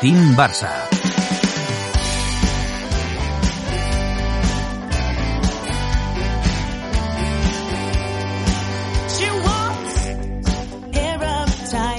Team Barça.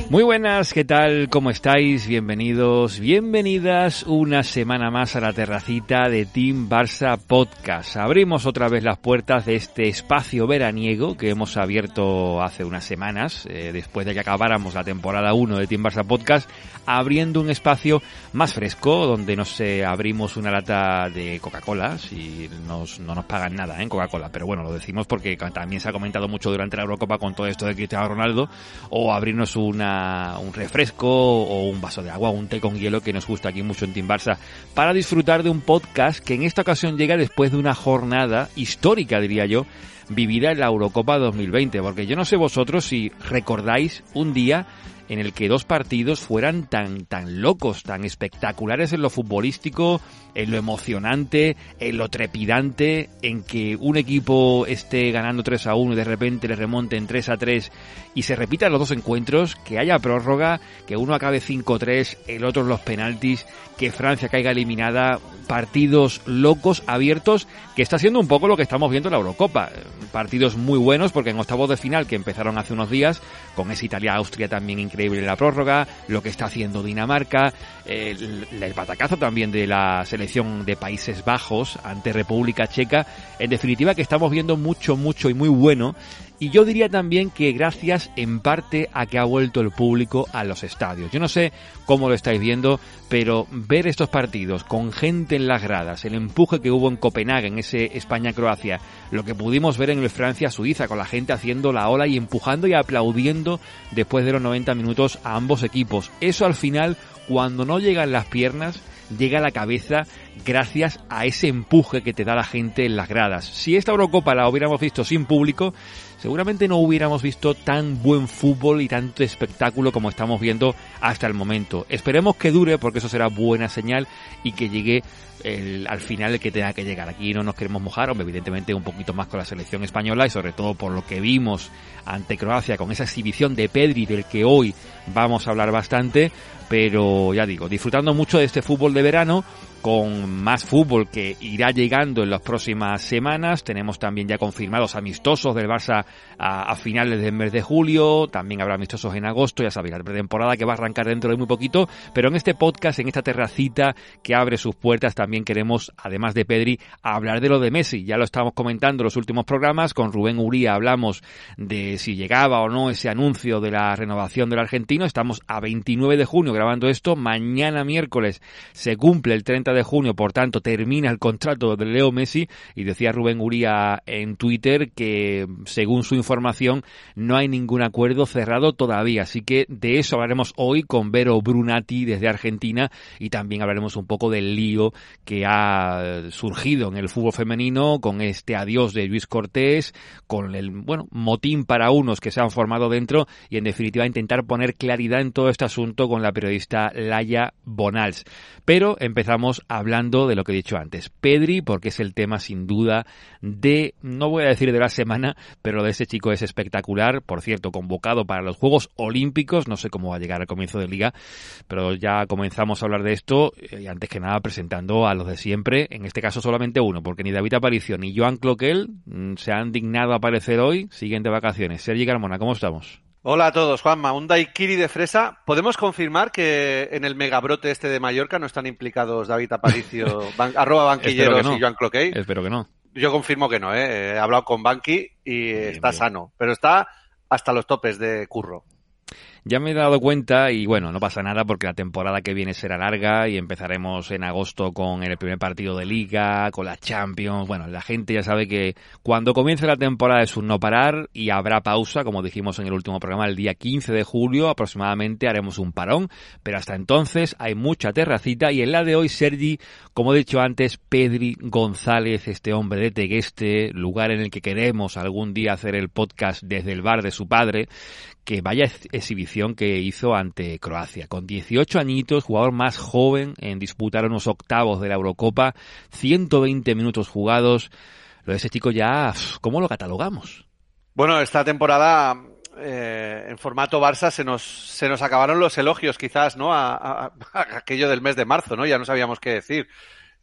Muy buenas, ¿qué tal? ¿Cómo estáis? Bienvenidos, bienvenidas una semana más a la terracita de Team Barça Podcast. Abrimos otra vez las puertas de este espacio veraniego que hemos abierto hace unas semanas, eh, después de que acabáramos la temporada 1 de Team Barça Podcast, abriendo un espacio más fresco donde nos eh, abrimos una lata de Coca-Cola, si nos, no nos pagan nada en ¿eh? Coca-Cola, pero bueno, lo decimos porque también se ha comentado mucho durante la Eurocopa con todo esto de Cristiano Ronaldo, o abrirnos una un refresco o un vaso de agua, un té con hielo que nos gusta aquí mucho en Team Barça, para disfrutar de un podcast que en esta ocasión llega después de una jornada histórica, diría yo, vivida en la Eurocopa 2020, porque yo no sé vosotros si recordáis un día en el que dos partidos fueran tan, tan locos, tan espectaculares en lo futbolístico, en lo emocionante, en lo trepidante, en que un equipo esté ganando 3 a 1 y de repente le remonte en 3 a 3 y se repitan los dos encuentros, que haya prórroga, que uno acabe 5-3, el otro los penaltis, que Francia caiga eliminada, partidos locos, abiertos, que está siendo un poco lo que estamos viendo en la Eurocopa. Partidos muy buenos porque en octavos de final que empezaron hace unos días, con esa Italia-Austria también increíble la prórroga, lo que está haciendo Dinamarca, el, el batacazo también de la selección de Países Bajos ante República Checa. En definitiva que estamos viendo mucho, mucho y muy bueno y yo diría también que gracias en parte a que ha vuelto el público a los estadios. Yo no sé cómo lo estáis viendo, pero ver estos partidos con gente en las gradas, el empuje que hubo en Copenhague, en ese España-Croacia, lo que pudimos ver en el Francia-Suiza, con la gente haciendo la ola y empujando y aplaudiendo después de los 90 minutos a ambos equipos. Eso al final, cuando no llegan las piernas, llega a la cabeza gracias a ese empuje que te da la gente en las gradas. Si esta Eurocopa la hubiéramos visto sin público, seguramente no hubiéramos visto tan buen fútbol y tanto espectáculo como estamos viendo hasta el momento. Esperemos que dure porque eso será buena señal y que llegue el, al final el que tenga que llegar. Aquí no nos queremos mojar, evidentemente un poquito más con la selección española y sobre todo por lo que vimos ante Croacia con esa exhibición de Pedri del que hoy vamos a hablar bastante, pero ya digo, disfrutando mucho de este fútbol de verano con más fútbol que irá llegando en las próximas semanas. Tenemos también ya confirmados amistosos del Barça a, finales del mes de julio. También habrá amistosos en agosto. Ya sabéis, la pretemporada que va a arrancar dentro de muy poquito. Pero en este podcast, en esta terracita que abre sus puertas, también queremos, además de Pedri, hablar de lo de Messi. Ya lo estábamos comentando en los últimos programas. Con Rubén Uría hablamos de si llegaba o no ese anuncio de la renovación del argentino. Estamos a 29 de junio grabando esto. Mañana miércoles se cumple el 30 de junio, por tanto, termina el contrato de Leo Messi y decía Rubén Uría en Twitter que, según su información, no hay ningún acuerdo cerrado todavía. Así que de eso hablaremos hoy con Vero Brunati desde Argentina y también hablaremos un poco del lío que ha surgido en el fútbol femenino con este adiós de Luis Cortés, con el, bueno, motín para unos que se han formado dentro y en definitiva intentar poner claridad en todo este asunto con la periodista Laia Bonals. Pero empezamos hablando de lo que he dicho antes. Pedri, porque es el tema sin duda de, no voy a decir de la semana, pero de ese chico es espectacular. Por cierto, convocado para los Juegos Olímpicos. No sé cómo va a llegar al comienzo de liga, pero ya comenzamos a hablar de esto. Eh, y antes que nada, presentando a los de siempre. En este caso solamente uno, porque ni David Aparicio ni Joan Cloquel mm, se han dignado a aparecer hoy. Siguen de vacaciones. Sergi Carmona, ¿cómo estamos? Hola a todos, Juanma. Un daiquiri de fresa. ¿Podemos confirmar que en el megabrote este de Mallorca no están implicados David Aparicio, arroba banquilleros y Joan Cloquet? Espero que no. Yo confirmo que no, ¿eh? He hablado con Banqui y está sano, pero está hasta los topes de curro. Ya me he dado cuenta y bueno, no pasa nada porque la temporada que viene será larga y empezaremos en agosto con el primer partido de liga, con la Champions. Bueno, la gente ya sabe que cuando comience la temporada es un no parar y habrá pausa, como dijimos en el último programa, el día 15 de julio aproximadamente haremos un parón, pero hasta entonces hay mucha terracita y en la de hoy Sergi, como he dicho antes, Pedri González, este hombre de Tegueste, lugar en el que queremos algún día hacer el podcast desde el bar de su padre, que vaya exhibición que hizo ante Croacia. Con 18 añitos, jugador más joven en disputar unos octavos de la Eurocopa, 120 minutos jugados. Lo de ese chico ya, ¿cómo lo catalogamos? Bueno, esta temporada eh, en formato Barça se nos, se nos acabaron los elogios quizás, ¿no? A, aquello del mes de marzo, ¿no? Ya no sabíamos qué decir.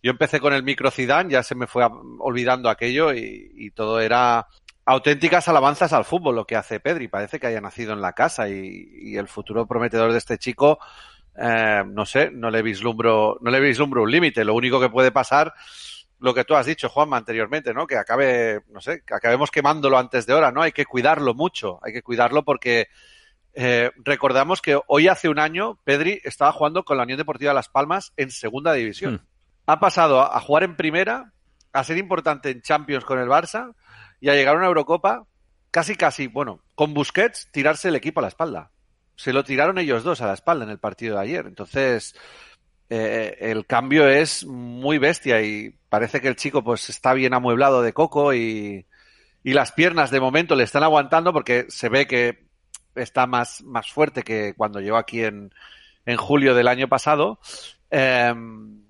Yo empecé con el micro Zidane, ya se me fue olvidando aquello y, todo era auténticas alabanzas al fútbol lo que hace Pedri. Parece que haya nacido en la casa y, el futuro prometedor de este chico, eh, no sé, no le vislumbro, no le vislumbro un límite. Lo único que puede pasar lo que tú has dicho, Juanma, anteriormente, ¿no? Que acabe, no sé, que acabemos quemándolo antes de hora, ¿no? Hay que cuidarlo mucho, hay que cuidarlo porque eh, recordamos que hoy hace un año Pedri estaba jugando con la Unión Deportiva Las Palmas en segunda división. Hmm. Ha pasado a, jugar en primera, a ser importante en Champions con el Barça y a llegar a una Eurocopa casi, casi, bueno, con Busquets tirarse el equipo a la espalda. Se lo tiraron ellos dos a la espalda en el partido de ayer. Entonces, eh, el cambio es muy bestia y parece que el chico pues está bien amueblado de coco y, y las piernas de momento le están aguantando porque se ve que está más, más fuerte que cuando llegó aquí en, en julio del año pasado. Em,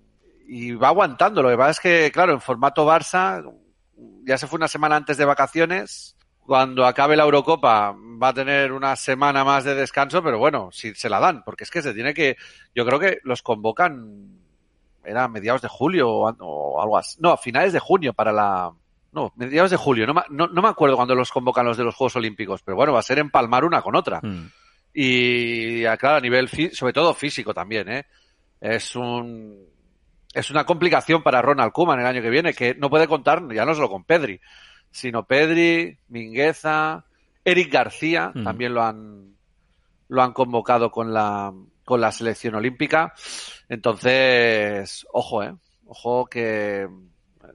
y va aguantando. Lo que pasa es que, claro, en formato Barça, ya se fue una semana antes de vacaciones cuando acabe la Eurocopa va a tener una semana más de descanso, pero bueno, si se la dan, porque es que se tiene que, yo creo que los convocan, era mediados de julio o, algo así, no, a finales de junio para la, no, mediados de julio, no, no, no, me acuerdo cuando los convocan los de los Juegos Olímpicos, pero bueno, va a ser empalmar una con otra. Hmm. Y claro, a nivel, sobre todo físico también, ¿eh? Es un, es una complicación para Ronald Koeman el año que viene, que no puede contar ya no solo con Pedri, sino Pedri, Mingueza, Eric García, mm. también lo han, lo han convocado con la, con la selección olímpica. Entonces, ojo, eh, ojo que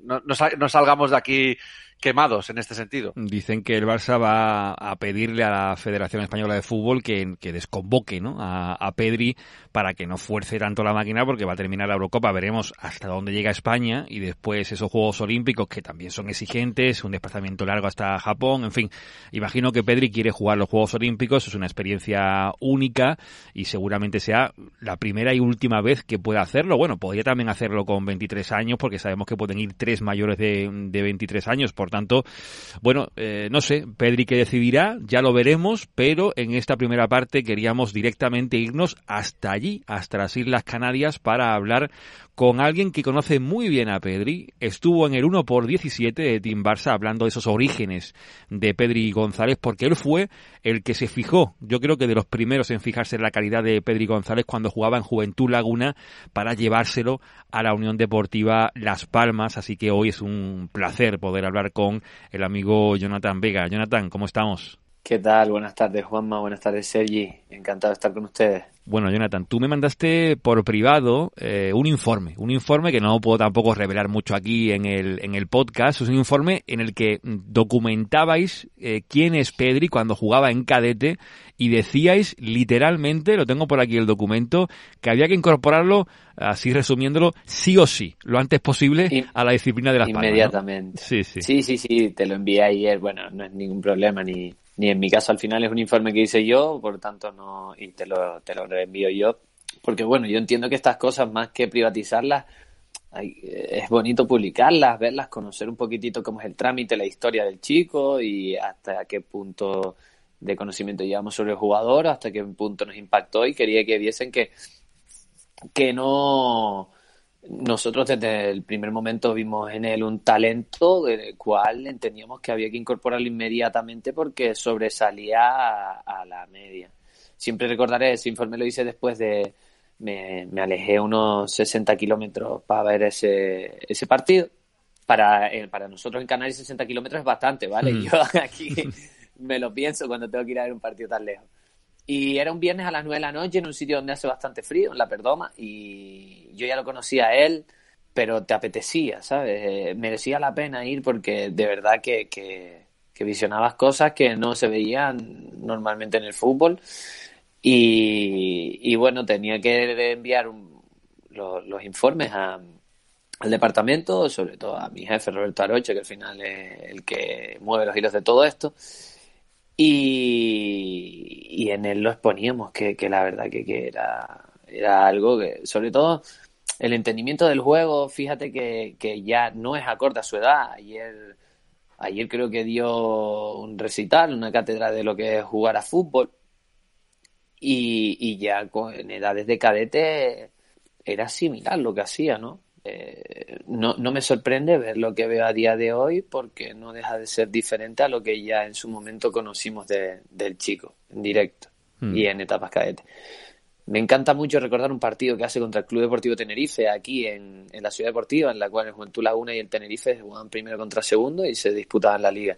no, no salgamos de aquí quemados en este sentido. Dicen que el Barça va a pedirle a la Federación Española de Fútbol que, que desconvoque ¿no? a, a, Pedri para que no fuerce tanto la máquina porque va a terminar la Eurocopa. Veremos hasta dónde llega España y después esos Juegos Olímpicos que también son exigentes, un desplazamiento largo hasta Japón, en fin. Imagino que Pedri quiere jugar los Juegos Olímpicos, es una experiencia única y seguramente sea la primera y última vez que pueda hacerlo. Bueno, podría también hacerlo con 23 años porque sabemos que pueden ir tres mayores de, de 23 años por tanto, bueno, eh, no sé, Pedri que decidirá, ya lo veremos, pero en esta primera parte queríamos directamente irnos hasta allí, hasta las Islas Canarias, para hablar con alguien que conoce muy bien a Pedri. Estuvo en el 1 por 17 de Team Barça hablando de esos orígenes de Pedri González, porque él fue el que se fijó, yo creo que de los primeros en fijarse en la calidad de Pedri González cuando jugaba en Juventud Laguna para llevárselo a la Unión Deportiva Las Palmas. Así que hoy es un placer poder hablar con el amigo Jonathan Vega. Jonathan, ¿cómo estamos? ¿Qué tal? Buenas tardes, Juanma. Buenas tardes, Sergi. Encantado de estar con ustedes. Bueno, Jonathan, tú me mandaste por privado eh, un informe, un informe que no puedo tampoco revelar mucho aquí en el, en el podcast, es un informe en el que documentabais eh, quién es Pedri cuando jugaba en cadete y decíais literalmente, lo tengo por aquí el documento, que había que incorporarlo, así resumiéndolo, sí o sí, lo antes posible a la disciplina de las Inmediatamente. Sí, sí. Sí, sí, sí, te lo envié ayer, bueno, no es ningún problema ni ni en mi caso al final es un informe que hice yo, por tanto no, y te lo, te lo reenvío yo, porque bueno, yo entiendo que estas cosas más que privatizarlas, es bonito publicarlas, verlas, conocer un poquitito cómo es el trámite, la historia del chico y hasta qué punto de conocimiento llevamos sobre el jugador, hasta qué punto nos impactó. Y quería que viesen que, que no nosotros desde el primer momento vimos en él un talento del cual entendíamos que había que incorporarlo inmediatamente porque sobresalía a, la media. Siempre recordaré, ese informe lo hice después de, me, alejé unos 60 kilómetros para ver ese, ese partido. Para, eh, para nosotros en Canarias 60 kilómetros es bastante, ¿vale? Mm. Yo aquí me lo pienso cuando tengo que ir a ver un partido tan lejos. Y era un viernes a las 9 de la noche en un sitio donde hace bastante frío, en la Perdoma, y yo ya lo conocía a él, pero te apetecía, ¿sabes? Eh, merecía la pena ir porque de verdad que, que, visionabas cosas que no se veían normalmente en el fútbol. Y, bueno, tenía que enviar los, informes a, al departamento, sobre todo a mi jefe Roberto Aroche, que al final es el que mueve los hilos de todo esto. Y, en él lo exponíamos, que, la verdad que, era, era algo que, sobre todo, el entendimiento del juego, fíjate que, ya no es acorde a su edad. Ayer Ayer creo que dio un recital, una cátedra de lo que es jugar a fútbol. Y, ya en edades de cadete era similar lo que hacía, ¿no? Eh, ¿no? No me sorprende ver lo que veo a día de hoy porque no deja de ser diferente a lo que ya en su momento conocimos del chico, en directo hmm. y en etapas cadete. Me encanta mucho recordar un partido que hace contra el Club Deportivo Tenerife aquí en, la Ciudad Deportiva, en la cual el Juventud Laguna y el Tenerife jugaban primero contra segundo y se disputaban la liga.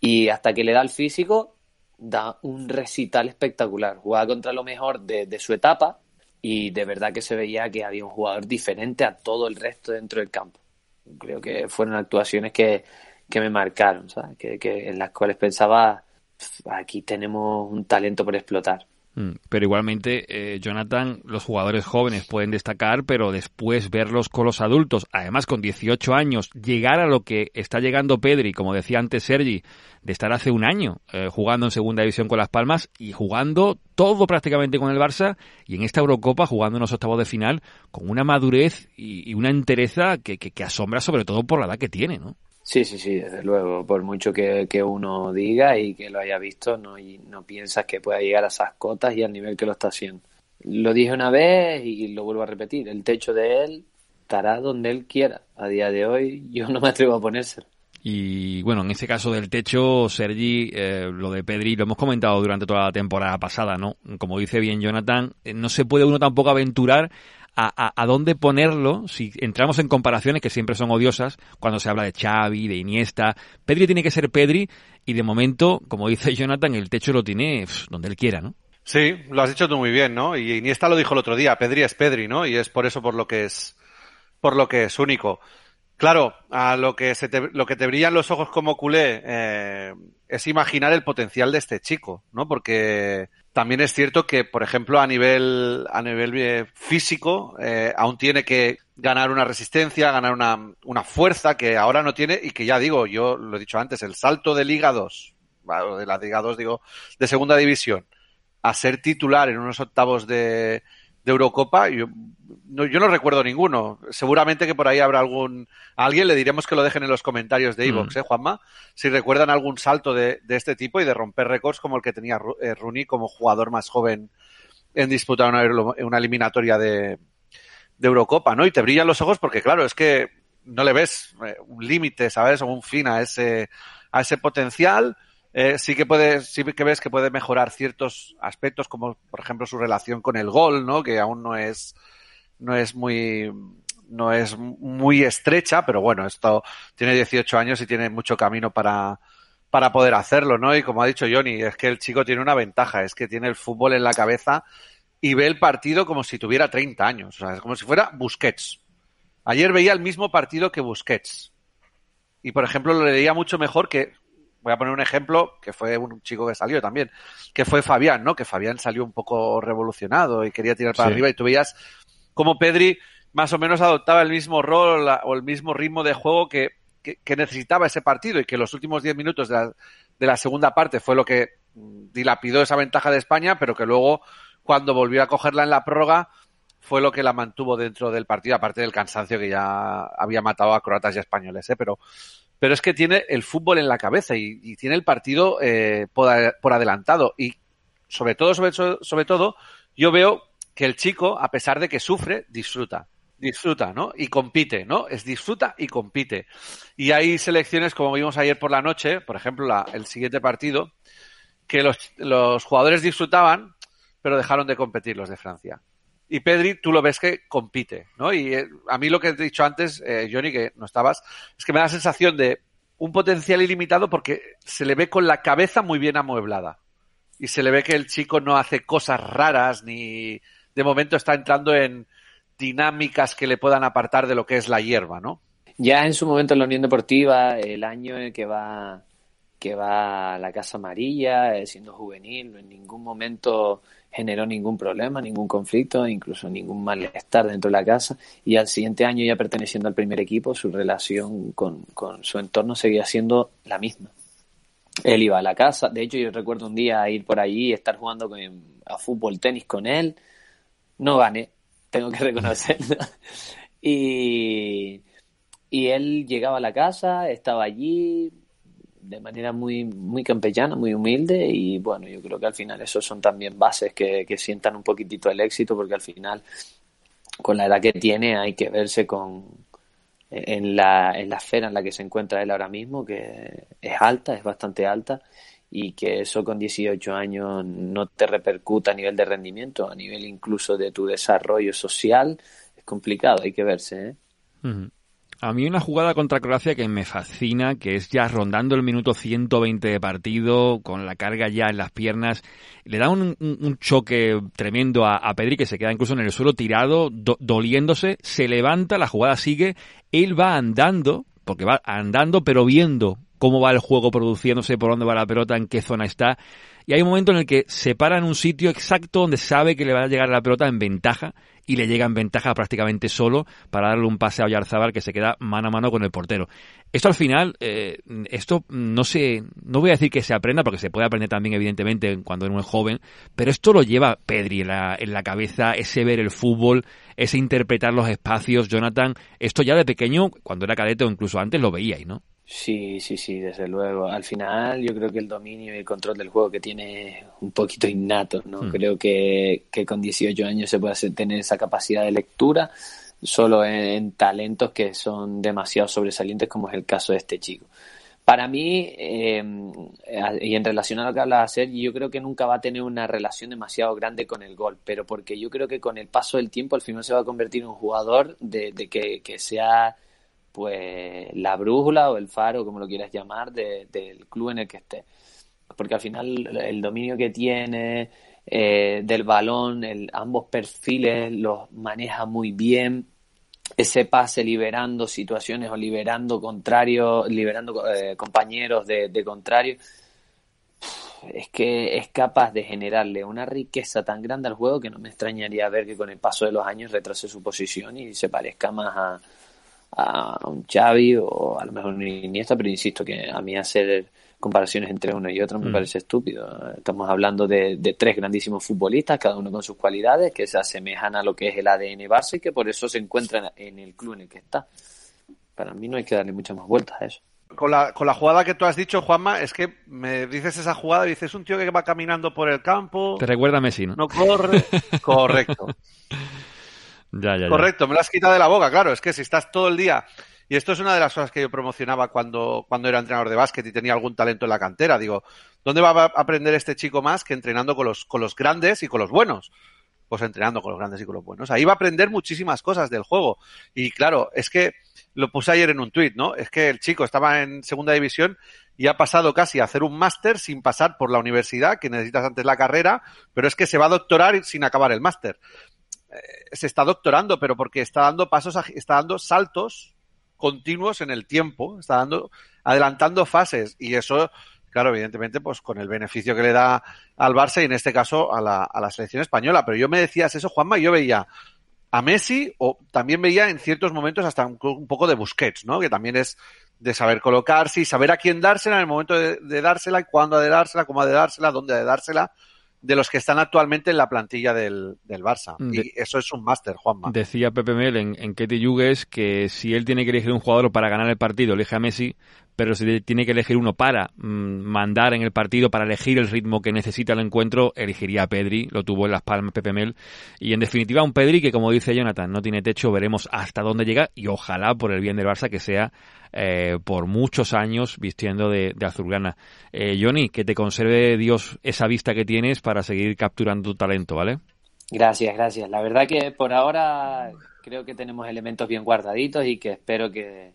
Y hasta que le da el físico, da un recital espectacular. Jugaba contra lo mejor de, su etapa y de verdad que se veía que había un jugador diferente a todo el resto dentro del campo. Creo que fueron actuaciones que, me marcaron, ¿sabes? Que, que en las cuales pensaba, aquí tenemos un talento por explotar. Mm, pero igualmente, eh, Jonathan, los jugadores jóvenes pueden destacar, pero después verlos con los adultos, además con 18 años, llegar a lo que está llegando Pedri, como decía antes Sergi, de estar hace un año eh, jugando en segunda división con Las Palmas y jugando todo prácticamente con el Barça y en esta Eurocopa jugando en los octavos de final con una madurez y, una entereza que, que, que asombra sobre todo por la edad que tiene, ¿no? Sí, sí, sí, desde luego. Por mucho que, uno diga y que lo haya visto, no, y no piensas que pueda llegar a esas cotas y al nivel que lo está haciendo. Lo dije una vez y lo vuelvo a repetir. El techo de él estará donde él quiera. A día de hoy yo no me atrevo a ponérselo. Y bueno, en ese caso del techo, Sergi, eh, lo de Pedri, lo hemos comentado durante toda la temporada pasada, ¿no? Como dice bien Jonathan, eh, no se puede uno tampoco aventurar a, a, dónde ponerlo si entramos en comparaciones que siempre son odiosas cuando se habla de Xavi, de Iniesta. Pedri tiene que ser Pedri y de momento, como dice Jonathan, el techo lo tiene donde él quiera, ¿no? Sí, lo has dicho tú muy bien, ¿no? Y Iniesta lo dijo el otro día, Pedri es Pedri, ¿no? Y es por eso por lo que es por lo que es único. Claro, a lo que se te, lo que te brillan los ojos como culé eh, es imaginar el potencial de este chico, ¿no? Porque también es cierto que, por ejemplo, a nivel, a nivel eh, físico, eh, aún tiene que ganar una resistencia, ganar una, una, fuerza que ahora no tiene y que ya digo, yo lo he dicho antes, el salto de Liga 2, de la Liga 2 digo, de segunda división, a ser titular en unos octavos de, de Eurocopa, yo no, yo no recuerdo ninguno. Seguramente que por ahí habrá algún. A alguien le diremos que lo dejen en los comentarios de Evox, mm. ¿eh, Juanma? Si recuerdan algún salto de, de, este tipo y de romper récords como el que tenía eh, Rooney como jugador más joven en disputar una, una eliminatoria de, de Eurocopa, ¿no? Y te brillan los ojos porque, claro, es que no le ves eh, un límite, ¿sabes? O un fin a ese, a ese potencial eh, sí que puede, sí que ves que puede mejorar ciertos aspectos, como por ejemplo su relación con el gol, ¿no? Que aún no es, no es muy, no es muy estrecha, pero bueno, esto tiene 18 años y tiene mucho camino para, para poder hacerlo, ¿no? Y como ha dicho Johnny, es que el chico tiene una ventaja, es que tiene el fútbol en la cabeza y ve el partido como si tuviera 30 años, o sea, es como si fuera Busquets. Ayer veía el mismo partido que Busquets. Y por ejemplo lo leía mucho mejor que voy a poner un ejemplo que fue un chico que salió también, que fue Fabián, ¿no? Que Fabián salió un poco revolucionado y quería tirar para arriba y tú veías como Pedri más o menos adoptaba el mismo rol o el mismo ritmo de juego que, que, necesitaba ese partido y que los últimos 10 minutos de la, de la segunda parte fue lo que dilapidó esa ventaja de España, pero que luego cuando volvió a cogerla en la prórroga fue lo que la mantuvo dentro del partido, aparte del cansancio que ya había matado a croatas y españoles, ¿eh? pero pero es que tiene el fútbol en la cabeza y, tiene el partido eh, por, adelantado. Y sobre todo, sobre, todo, yo veo que el chico, a pesar de que sufre, disfruta disfruta, ¿no? Y compite, ¿no? Es disfruta y compite. Y hay selecciones, como vimos ayer por la noche, por ejemplo, el siguiente partido, que los, los, jugadores disfrutaban, pero dejaron de competir los de Francia. Y Pedri, tú lo ves que compite, ¿no? Y eh, a mí lo que he dicho antes, eh, Johnny, que no estabas, es que me da la sensación de un potencial ilimitado porque se le ve con la cabeza muy bien amueblada. Y se le ve que el chico no hace cosas raras ni de momento está entrando en dinámicas que le puedan apartar de lo que es la hierba, ¿no? Ya en su momento en la Unión Deportiva, el año en que va que va a la Casa Amarilla, eh, siendo juvenil, en ningún momento generó ningún problema, ningún conflicto, incluso ningún malestar dentro de la casa. Y al siguiente año, ya perteneciendo al primer equipo, su relación con, su entorno seguía siendo la misma. Él iba a la casa, de hecho yo recuerdo un día ir por allí, estar jugando a fútbol, tenis con él. No gané, tengo que reconocerlo. y, y él llegaba a la casa, estaba allí de manera muy, muy campellana, muy humilde y bueno, yo creo que al final esos son también bases que, que sientan un poquitito el éxito porque al final con la edad que tiene hay que verse con en la, en la esfera en la que se encuentra él ahora mismo, que es alta, es bastante alta, y que eso con 18 años no te repercuta a nivel de rendimiento, a nivel incluso de tu desarrollo social, es complicado, hay que verse. ¿eh? A mí una jugada contra Croacia que me fascina, que es ya rondando el minuto 120 de partido, con la carga ya en las piernas, le da un, choque tremendo a, Pedri que se queda incluso en el suelo tirado, doliéndose, se levanta, la jugada sigue, él va andando, porque va andando pero viendo cómo va el juego produciéndose, por dónde va la pelota, en qué zona está, y hay un momento en el que se para en un sitio exacto donde sabe que le va a llegar la pelota en ventaja y le llega en ventaja prácticamente solo para darle un pase a Oyarzábal que se queda mano a mano con el portero. Esto al final, eh, esto no sé, no voy a decir que se aprenda porque se puede aprender también evidentemente cuando uno es joven, pero esto lo lleva Pedri en la, en la cabeza, ese ver el fútbol, ese interpretar los espacios, Jonathan, esto ya de pequeño, cuando era cadete o incluso antes lo veíais, ¿no? Sí, sí, sí, desde luego. Al final yo creo que el dominio y el control del juego que tiene un poquito innato, ¿no? Hmm. Creo que, que, con 18 años se puede tener esa capacidad de lectura solo en, talentos que son demasiado sobresalientes como es el caso de este chico. Para mí, em, y en relación a lo que hablas de hacer, yo creo que nunca va a tener una relación demasiado grande con el gol, pero porque yo creo que con el paso del tiempo al final se va a convertir en un jugador de, de que, que sea pues la brújula o el faro, como lo quieras llamar, del club en el que esté. Porque al final el dominio que tiene eh, del balón, ambos perfiles los maneja muy bien. Ese pase liberando situaciones o liberando contrarios, liberando eh, compañeros de, de contrario, es que es capaz de generarle una riqueza tan grande al juego que no me extrañaría ver que con el paso de los años retrase su posición y se parezca más a, a un Xavi o a lo mejor un Iniesta, pero insisto que a mí hacer comparaciones entre uno y otro me mm. parece estúpido. Estamos hablando de, tres grandísimos futbolistas, cada uno con sus cualidades, que se asemejan a lo que es el ADN Barça y que por eso se encuentran en el club en el que está. Para mí no hay que darle muchas más vueltas a eso. Con la, con la jugada que tú has dicho, Juanma, es que me dices esa jugada y dices un tío que va caminando por el campo. Te recuerda a Messi, ¿no? No corre. Correcto. Correcto, me lo has quitado de la boca, claro. Es que si estás todo el día. Y esto es una de las cosas que yo promocionaba cuando, cuando era entrenador de básquet y tenía algún talento en la cantera. Digo, ¿dónde va a aprender este chico más que entrenando con los, con los grandes y con los buenos? Pues entrenando con los grandes y con los buenos. Ahí va a aprender muchísimas cosas del juego. Y claro, es que lo puse ayer en un tuit, ¿no? Es que el chico estaba en segunda división y ha pasado casi a hacer un máster sin pasar por la universidad, que necesitas antes la carrera, pero es que se va a doctorar sin acabar el máster. Eh, se está doctorando, pero porque está dando pasos, está dando saltos continuos en el tiempo, está dando, adelantando fases y eso, claro, evidentemente, pues con el beneficio que le da al Barça y en este caso a la, a la selección española. Pero yo me decías eso, Juanma, y yo veía a Messi o también veía en ciertos momentos hasta un, poco de Busquets, ¿no? Que también es de saber colocarse y saber a quién dársela en el momento de, dársela y cuándo ha de dársela, cómo ha de dársela, dónde ha de dársela de los que están actualmente en la plantilla del, del Barça. y eso es un máster, Juanma. Decía Pepe Mel en, en Ketty Yugues que si él tiene que elegir un jugador para ganar el partido, elige a Messi, pero si tiene que elegir uno para mm, mandar en el partido, para elegir el ritmo que necesita el encuentro, elegiría a Pedri, lo tuvo en las palmas Pepe Mel, y en definitiva un Pedri que como dice Jonathan, no tiene techo, veremos hasta dónde llega, y ojalá por el bien del Barça que sea eh, por muchos años vistiendo de, de azulgrana. Eh, Johnny, que te conserve Dios esa vista que tienes para seguir capturando tu talento, ¿vale? Gracias, gracias. La verdad que por ahora creo que tenemos elementos bien guardaditos y que espero que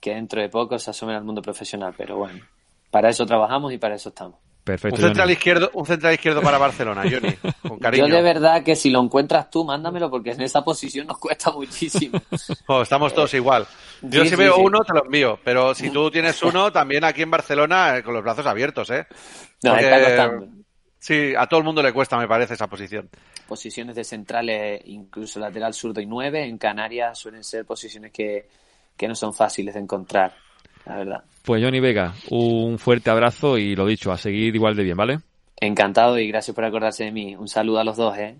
que dentro de poco se asomen al mundo profesional, pero bueno, para eso trabajamos y para eso estamos. Perfecto. Un central izquierdo, un central izquierdo para Barcelona, Johnny, con cariño. Yo de verdad que si lo encuentras tú, mándamelo porque en esa posición nos cuesta muchísimo. Oh, estamos todos igual. Yo si veo uno te lo envío, pero si tú tienes uno, también aquí en Barcelona eh, con los brazos abiertos, ¿eh? No, está costando. Sí, a todo el mundo le cuesta, me parece, esa posición. Posiciones de centrales, incluso lateral zurdo y nueve, en Canarias suelen ser posiciones que que no son fáciles de encontrar, la verdad. Pues Johnny Vega, un fuerte abrazo y lo dicho, a seguir igual de bien, ¿vale? Encantado y gracias por acordarse de mí. Un saludo a los dos, ¿eh?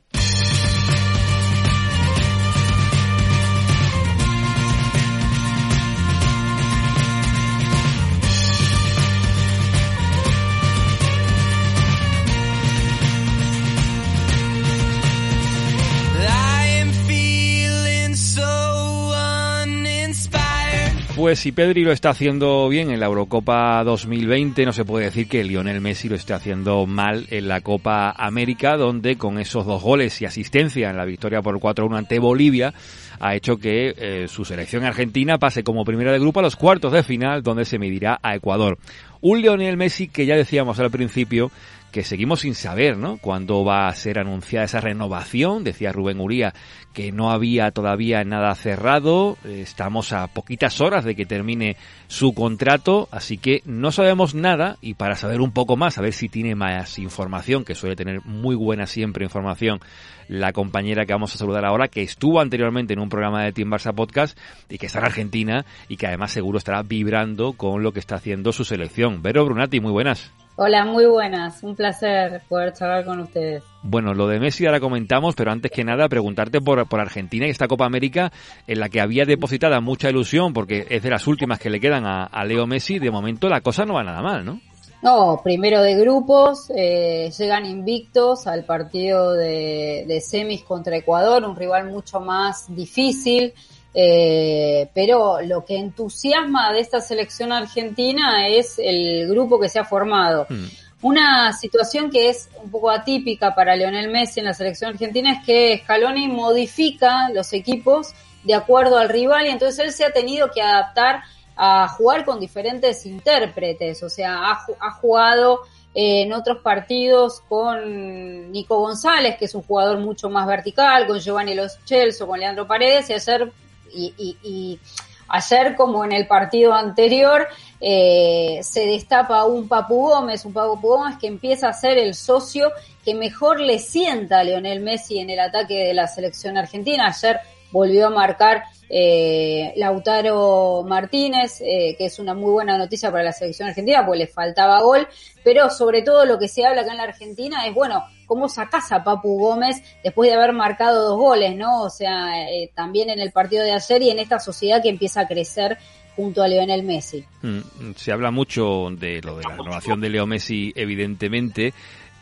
Pues si Pedri lo está haciendo bien en la Eurocopa 2020, no se puede decir que Lionel Messi lo esté haciendo mal en la Copa América, donde con esos dos goles y asistencia en la victoria por 4-1 ante Bolivia, ha hecho que eh, su selección argentina pase como primera de grupo a los cuartos de final, donde se medirá a Ecuador. Un Lionel Messi que ya decíamos al principio que seguimos sin saber, ¿no? Cuándo va a ser anunciada esa renovación. Decía Rubén Uría que no había todavía nada cerrado. Estamos a poquitas horas de que termine su contrato, así que no sabemos nada y para saber un poco más, a ver si tiene más información, que suele tener muy buena siempre información la compañera que vamos a saludar ahora, que estuvo anteriormente en un programa de Team Barça Podcast y que está en Argentina y que además seguro estará vibrando con lo que está haciendo su selección. Vero Brunati, muy buenas. Hola, muy buenas. Un placer poder charlar con ustedes. Bueno, lo de Messi ahora comentamos, pero antes que nada preguntarte por, por Argentina y esta Copa América en la que había depositada mucha ilusión porque es de las últimas que le quedan a, Leo Messi. De momento la cosa no va nada mal, ¿no? No, primero de grupos, eh, llegan invictos al partido de, de semis contra Ecuador, un rival mucho más difícil. Eh, pero lo que entusiasma de esta selección argentina es el grupo que se ha formado. Hmm. Una situación que es un poco atípica para Lionel Messi en la selección argentina es que Scaloni modifica los equipos de acuerdo al rival y entonces él se ha tenido que adaptar a jugar con diferentes intérpretes, o sea, ha, jugado eh, en otros partidos con Nico González, que es un jugador mucho más vertical, con Giovanni Los Chelsea, con Leandro Paredes, y ayer y, y, ayer como en el partido anterior eh, se destapa un Papu Gómez, un Papu Gómez que empieza a ser el socio que mejor le sienta a Lionel Messi en el ataque de la selección argentina. Ayer volvió a marcar eh, Lautaro Martínez, eh, que es una muy buena noticia para la selección argentina, porque le faltaba gol, pero sobre todo lo que se habla acá en la Argentina es, bueno, cómo sacás a Papu Gómez después de haber marcado dos goles, ¿no? O sea, eh, también en el partido de ayer y en esta sociedad que empieza a crecer junto a Lionel Messi. Mm, se habla mucho de lo de la renovación de Leo Messi, evidentemente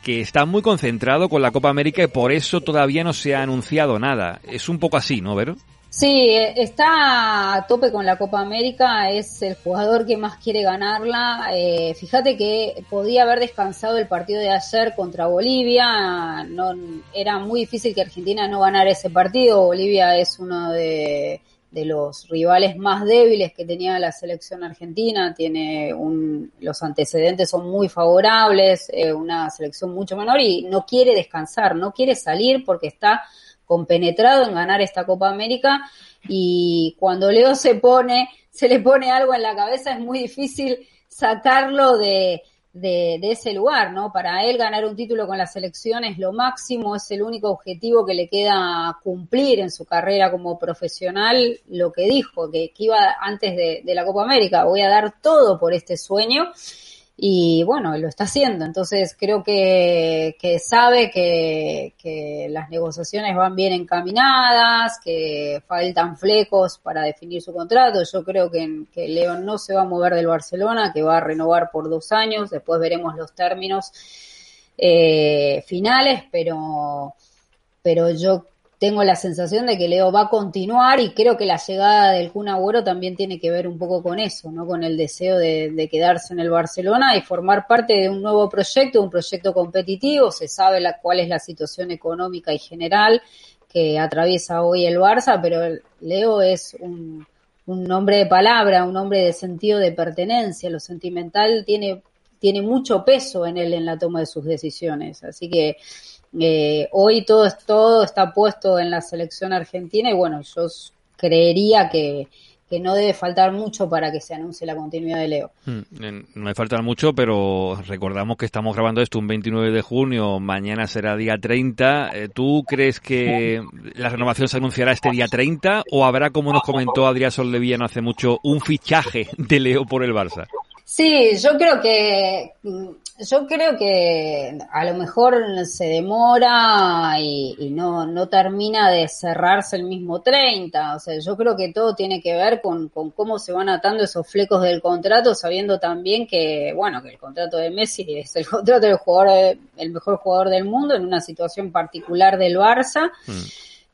que está muy concentrado con la Copa América y por eso todavía no se ha anunciado nada. Es un poco así, ¿no, Vero? Sí, está a tope con la Copa América, es el jugador que más quiere ganarla. Eh, fíjate que podía haber descansado el partido de ayer contra Bolivia, no, era muy difícil que Argentina no ganara ese partido. Bolivia es uno de, los rivales más débiles que tenía la selección argentina, tiene un, los antecedentes son muy favorables, eh, una selección mucho menor y no quiere descansar, no quiere salir porque está compenetrado en ganar esta Copa América. Y cuando Leo se pone, se le pone algo en la cabeza es muy difícil sacarlo de, de, ese lugar, ¿no? Para él ganar un título con la selección es lo máximo, es el único objetivo que le queda cumplir en su carrera como profesional, lo que dijo, que, iba antes de, de la Copa América, voy a dar todo por este sueño y bueno, lo está haciendo. Entonces creo que, que sabe que, que, las negociaciones van bien encaminadas, que faltan flecos para definir su contrato. Yo creo que, que León no se va a mover del Barcelona, que va a renovar por dos años. Después veremos los términos eh, finales, pero, pero yo tengo la sensación de que Leo va a continuar y creo que la llegada del Kun Agüero también tiene que ver un poco con eso, ¿no? Con el deseo de, quedarse en el Barcelona y formar parte de un nuevo proyecto, un proyecto competitivo. Se sabe la, cuál es la situación económica y general que atraviesa hoy el Barça, pero Leo es un, un hombre de palabra, un hombre de sentido de pertenencia. Lo sentimental tiene, tiene mucho peso en él en la toma de sus decisiones. Así que eh, hoy todo, todo está puesto en la selección argentina y bueno, yo creería que, no debe faltar mucho para que se anuncie la continuidad de Leo. Hmm, no debe faltar mucho, pero recordamos que estamos grabando esto un 29 de junio, mañana será día 30. Eh, ¿Tú crees que la renovación se anunciará este día 30 o habrá, como nos comentó Adrián Soldevilla no hace mucho, un fichaje de Leo por el Barça? Sí, yo creo que yo creo que a lo mejor se demora y, no, no termina de cerrarse el mismo 30. O sea, yo creo que todo tiene que ver con, con cómo se van atando esos flecos del contrato, sabiendo también que, bueno, que el contrato de Messi es el contrato del jugador, el mejor jugador del mundo en una situación particular del Barça. Mm.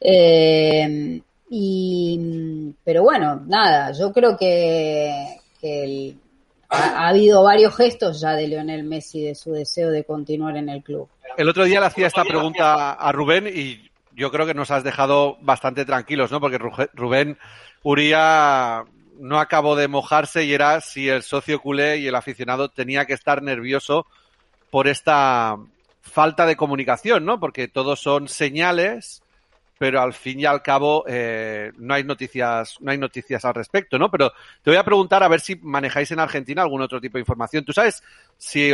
Eh, Y, pero bueno, nada, yo creo que, ha, habido varios gestos ya de Lionel Messi de su deseo de continuar en el club. El otro día le hacía esta pregunta a Rubén y yo creo que nos has dejado bastante tranquilos, ¿no? Porque Rubén Uría no acabó de mojarse y era si el socio culé y el aficionado tenía que estar nervioso por esta falta de comunicación, ¿no? Porque todos son señales, pero al fin y al cabo eh, no hay noticias, no hay noticias al respecto, ¿no? Pero te voy a preguntar a ver si manejáis en Argentina algún otro tipo de información. ¿Tú sabes si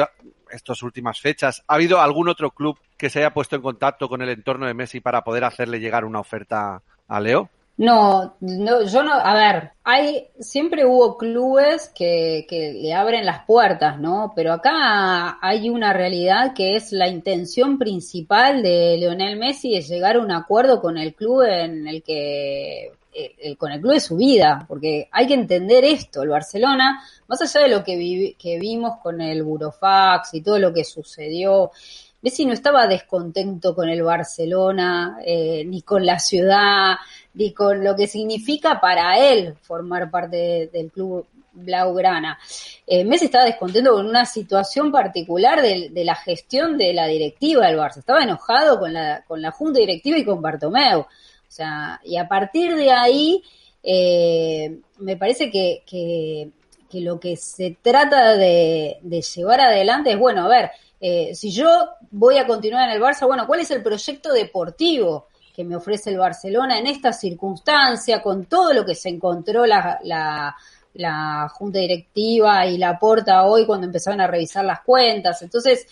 estas últimas fechas ha habido algún otro club que se haya puesto en contacto con el entorno de Messi para poder hacerle llegar una oferta a Leo? No, no, yo no, a ver, hay, siempre hubo clubes que, que le abren las puertas, ¿no? Pero acá hay una realidad que es la intención principal de Leonel Messi es llegar a un acuerdo con el club en el que, eh, con el club de su vida, porque hay que entender esto, el Barcelona, más allá de lo que, que vimos con el Burofax y todo lo que sucedió, Messi no estaba descontento con el Barcelona, eh, ni con la ciudad, ni con lo que significa para él formar parte del club Blaugrana. Eh, Messi estaba descontento con una situación particular de, la gestión de la directiva del Barça. Estaba enojado con la, con la junta directiva y con Bartomeu. O sea, y a partir de ahí, eh, me parece que, que, lo que se trata de, de llevar adelante es, bueno, a ver, eh, si yo voy a continuar en el Barça, bueno, ¿cuál es el proyecto deportivo que me ofrece el Barcelona en esta circunstancia, con todo lo que se encontró la, la, Junta Directiva y la Porta hoy cuando empezaron a revisar las cuentas? Entonces,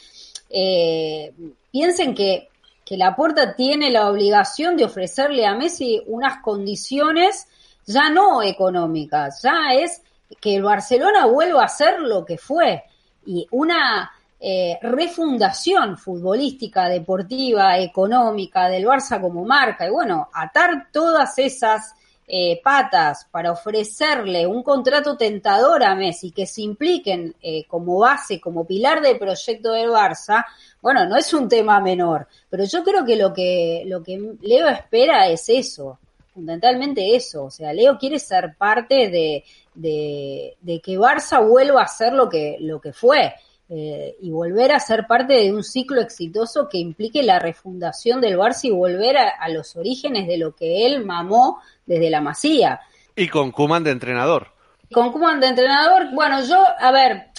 eh, piensen que, que la Porta tiene la obligación de ofrecerle a Messi unas condiciones ya no económicas, ya es que el Barcelona vuelva a ser lo que fue. Y una eh, refundación futbolística, deportiva, económica del Barça como marca. Y bueno, atar todas esas eh, patas para ofrecerle un contrato tentador a Messi que se impliquen eh, como base, como pilar del proyecto del Barça, bueno, no es un tema menor, pero yo creo que lo que, lo que Leo espera es eso, fundamentalmente eso, o sea, Leo quiere ser parte de, de, que Barça vuelva a ser lo que, lo que fue. Eh, y volver a ser parte de un ciclo exitoso que implique la refundación del Barça y volver a, los orígenes de lo que él mamó desde la Masía. Y con Kuman de entrenador. Con Kuman de entrenador, bueno, yo, a ver,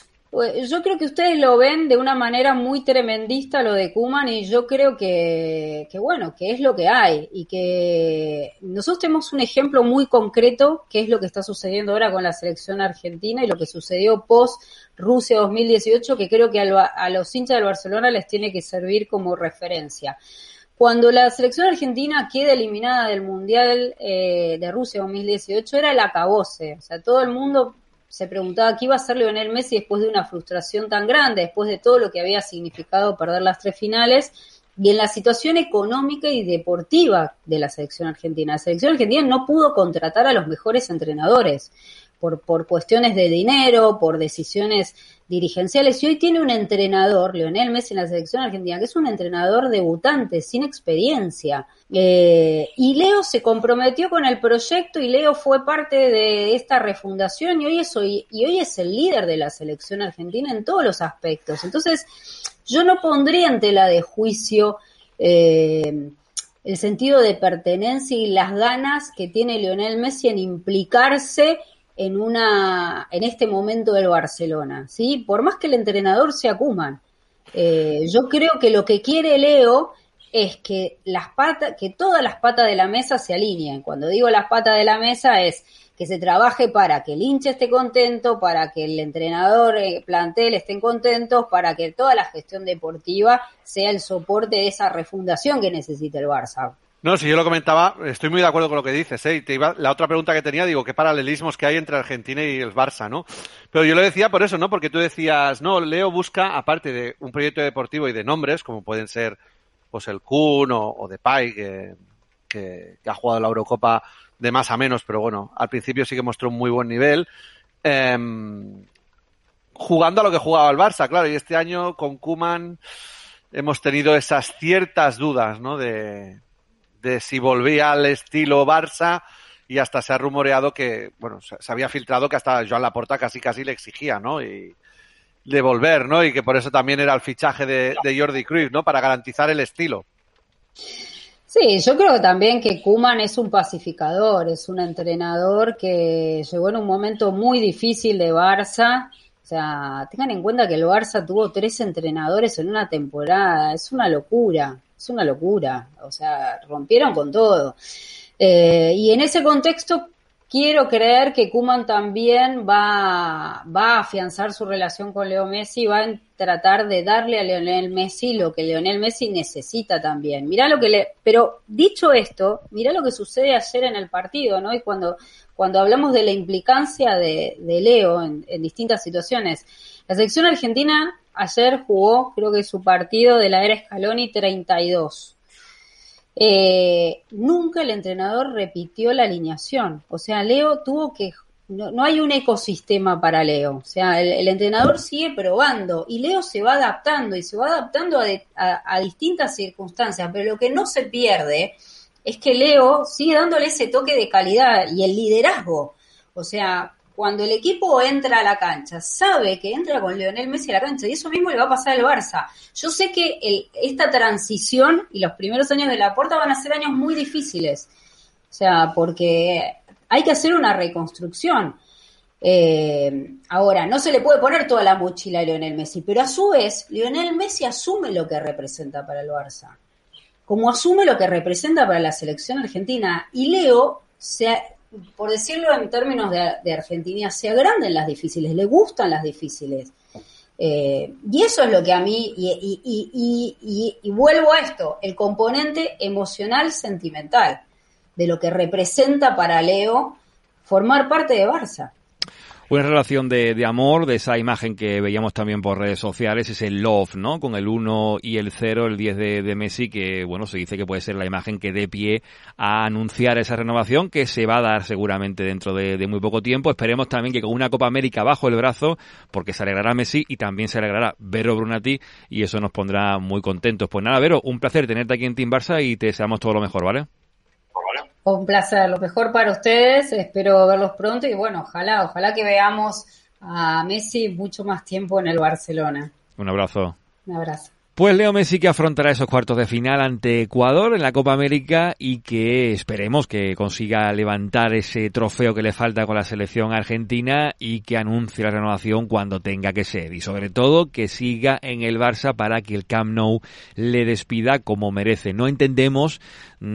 yo creo que ustedes lo ven de una manera muy tremendista lo de Kuman y yo creo que, bueno, que es lo que hay y que nosotros tenemos un ejemplo muy concreto que es lo que está sucediendo ahora con la selección argentina y lo que sucedió post Rusia 2018 que creo que a, los hinchas del Barcelona les tiene que servir como referencia. Cuando la selección argentina queda eliminada del Mundial eh, de Rusia 2018 era el acabose, o sea, todo el mundo se preguntaba qué iba a hacer Lionel Messi después de una frustración tan grande, después de todo lo que había significado perder las tres finales y en la situación económica y deportiva de la selección argentina. La selección argentina no pudo contratar a los mejores entrenadores por, por cuestiones de dinero, por decisiones dirigenciales. Y hoy tiene un entrenador, Leonel Messi en la selección argentina, que es un entrenador debutante, sin experiencia. Eh, y Leo se comprometió con el proyecto y Leo fue parte de esta refundación y hoy es, hoy, y hoy es el líder de la selección argentina en todos los aspectos. Entonces, yo no pondría en tela de juicio eh, el sentido de pertenencia y las ganas que tiene Leonel Messi en implicarse en una en este momento del Barcelona, ¿sí? Por más que el entrenador sea Kuman. Eh, yo creo que lo que quiere Leo es que las patas, que todas las patas de la mesa se alineen. Cuando digo las patas de la mesa es que se trabaje para que el hincha esté contento, para que el entrenador, el plantel estén contentos, para que toda la gestión deportiva sea el soporte de esa refundación que necesita el Barça. No, si yo lo comentaba, estoy muy de acuerdo con lo que dices. ¿eh? Te iba, la otra pregunta que tenía, digo, qué paralelismos que hay entre Argentina y el Barça, ¿no? Pero yo lo decía por eso, ¿no? Porque tú decías, no, Leo busca, aparte de un proyecto deportivo y de nombres, como pueden ser pues el Kun o, o Depay, que, ha jugado la Eurocopa de más a menos, pero bueno, al principio sí que mostró un muy buen nivel. Em, jugando a lo que jugaba el Barça, claro, y este año con Kuman hemos tenido esas ciertas dudas, ¿no? De, de si volvía al estilo Barça y hasta se ha rumoreado que, bueno, se había filtrado que hasta Joan Laporta casi casi le exigía, ¿no? Y de volver, ¿no? Y que por eso también era el fichaje de, Jordi Cruyff, ¿no? Para garantizar el estilo. Sí, yo creo también que Kuman es un pacificador, es un entrenador que llegó en un momento muy difícil de Barça. O sea, tengan en cuenta que el Barça tuvo tres entrenadores en una temporada. Es una locura, es una locura. O sea, rompieron con todo. Eh, y en ese contexto quiero creer que Kuman también va, va a afianzar su relación con Leo Messi, va a tratar de darle a Leonel Messi lo que Leonel Messi necesita también. Mirá lo que le, pero dicho esto, mirá lo que sucede ayer en el partido, ¿no? Y cuando, cuando hablamos de la implicancia de, de Leo en, en distintas situaciones. La selección argentina ayer jugó, creo que su partido de la era Scaloni 32 eh, nunca el entrenador repitió la alineación. O sea, Leo tuvo que... No, hay un ecosistema para Leo. O sea, el, entrenador sigue probando y Leo se va adaptando y se va adaptando a, distintas circunstancias. Pero lo que no se pierde es que Leo sigue dándole ese toque de calidad y el liderazgo. O sea, cuando el equipo entra a la cancha, sabe que entra con Leonel Messi a la cancha y eso mismo le va a pasar al Barça. Yo sé que esta transición y los primeros años de la puerta van a ser años muy difíciles. O sea, porque hay que hacer una reconstrucción. Eh, ahora, no se le puede poner toda la mochila a Leonel Messi, pero a su vez, Lionel Messi asume lo que representa para el Barça, como asume lo que representa para la selección argentina. Y Leo se, por decirlo en términos de, Argentina, se agranden las difíciles, le gustan las difíciles. Eh, y eso es lo que a mí, y, vuelvo a esto, el componente emocional sentimental de lo que representa para Leo formar parte de Barça. Una relación de, de, amor, de esa imagen que veíamos también por redes sociales, ese love, ¿no? Con el 1 y el 0, el 10 de, de, Messi, que, bueno, se dice que puede ser la imagen que dé pie a anunciar esa renovación que se va a dar seguramente dentro de, de muy poco tiempo. Esperemos también que con una Copa América bajo el brazo, porque se alegrará Messi y también se alegrará Vero Brunati y eso nos pondrá muy contentos. Pues nada, Vero, un placer tenerte aquí en Team Barça y te deseamos todo lo mejor, ¿vale? Un placer, lo mejor para ustedes, espero verlos pronto y bueno, ojalá, ojalá que veamos a Messi mucho más tiempo en el Barcelona. Un abrazo. Un abrazo. Pues Leo Messi que afrontará esos cuartos de final ante Ecuador en la Copa América y que esperemos que consiga levantar ese trofeo que le falta con la selección argentina y que anuncie la renovación cuando tenga que ser y sobre todo que siga en el Barça para que el Camp Nou le despida como merece. No entendemos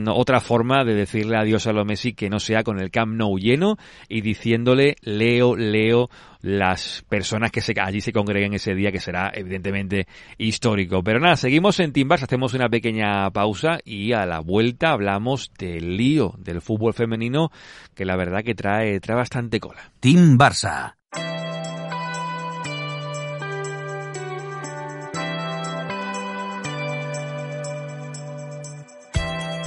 otra forma de decirle adiós a Leo Messi que no sea con el Camp Nou lleno y diciéndole Leo, Leo las personas que se, allí se congreguen ese día, que será evidentemente histórico. Pero nada, seguimos en Barça, hacemos una pequeña pausa y a la vuelta hablamos del lío del fútbol femenino, que la verdad que trae, trae bastante cola. Team Barça.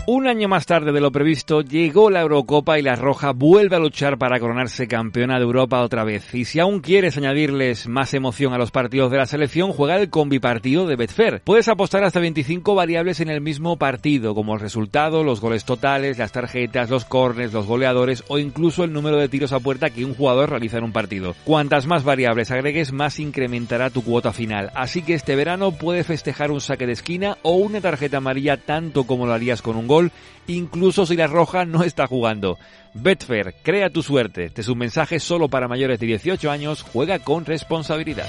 Un año más tarde de lo previsto, llegó la Eurocopa y la Roja vuelve a luchar para coronarse campeona de Europa otra vez. Y si aún quieres añadirles más emoción a los partidos de la selección, juega el combipartido de Betfair. Puedes apostar hasta 25 variables en el mismo partido, como el resultado, los goles totales, las tarjetas, los corners, los goleadores o incluso el número de tiros a puerta que un jugador realiza en un partido. Cuantas más variables agregues, más incrementará tu cuota final. Así que este verano puedes festejar un saque de esquina o una tarjeta amarilla tanto como lo harías con un gol incluso si la roja no está jugando. Betfair, crea tu suerte. Este es mensaje solo para mayores de 18 años. Juega con responsabilidad.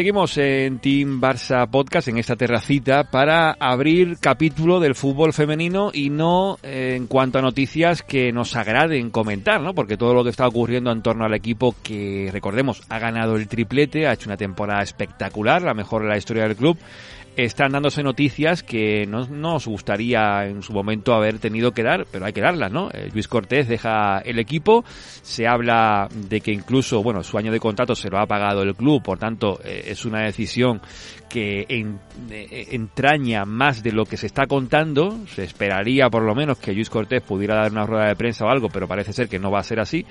Seguimos en Team Barça Podcast, en esta terracita, para abrir capítulo del fútbol femenino y no eh, en cuanto a noticias que nos agraden comentar, ¿no? Porque todo lo que está ocurriendo en torno al equipo que, recordemos, ha ganado el triplete, ha hecho una temporada espectacular, la mejor de la historia del club, están dándose noticias que no nos gustaría en su momento haber tenido que dar, pero hay que darlas, ¿no? Eh, Luis Cortés deja el equipo, se habla de que incluso, bueno, su año de contrato se lo ha pagado el club, por tanto, eh, es una decisión que eh, entraña más de lo que se está contando, se esperaría por lo menos que Luis Cortés pudiera dar una rueda de prensa o algo, pero parece ser que no va a ser así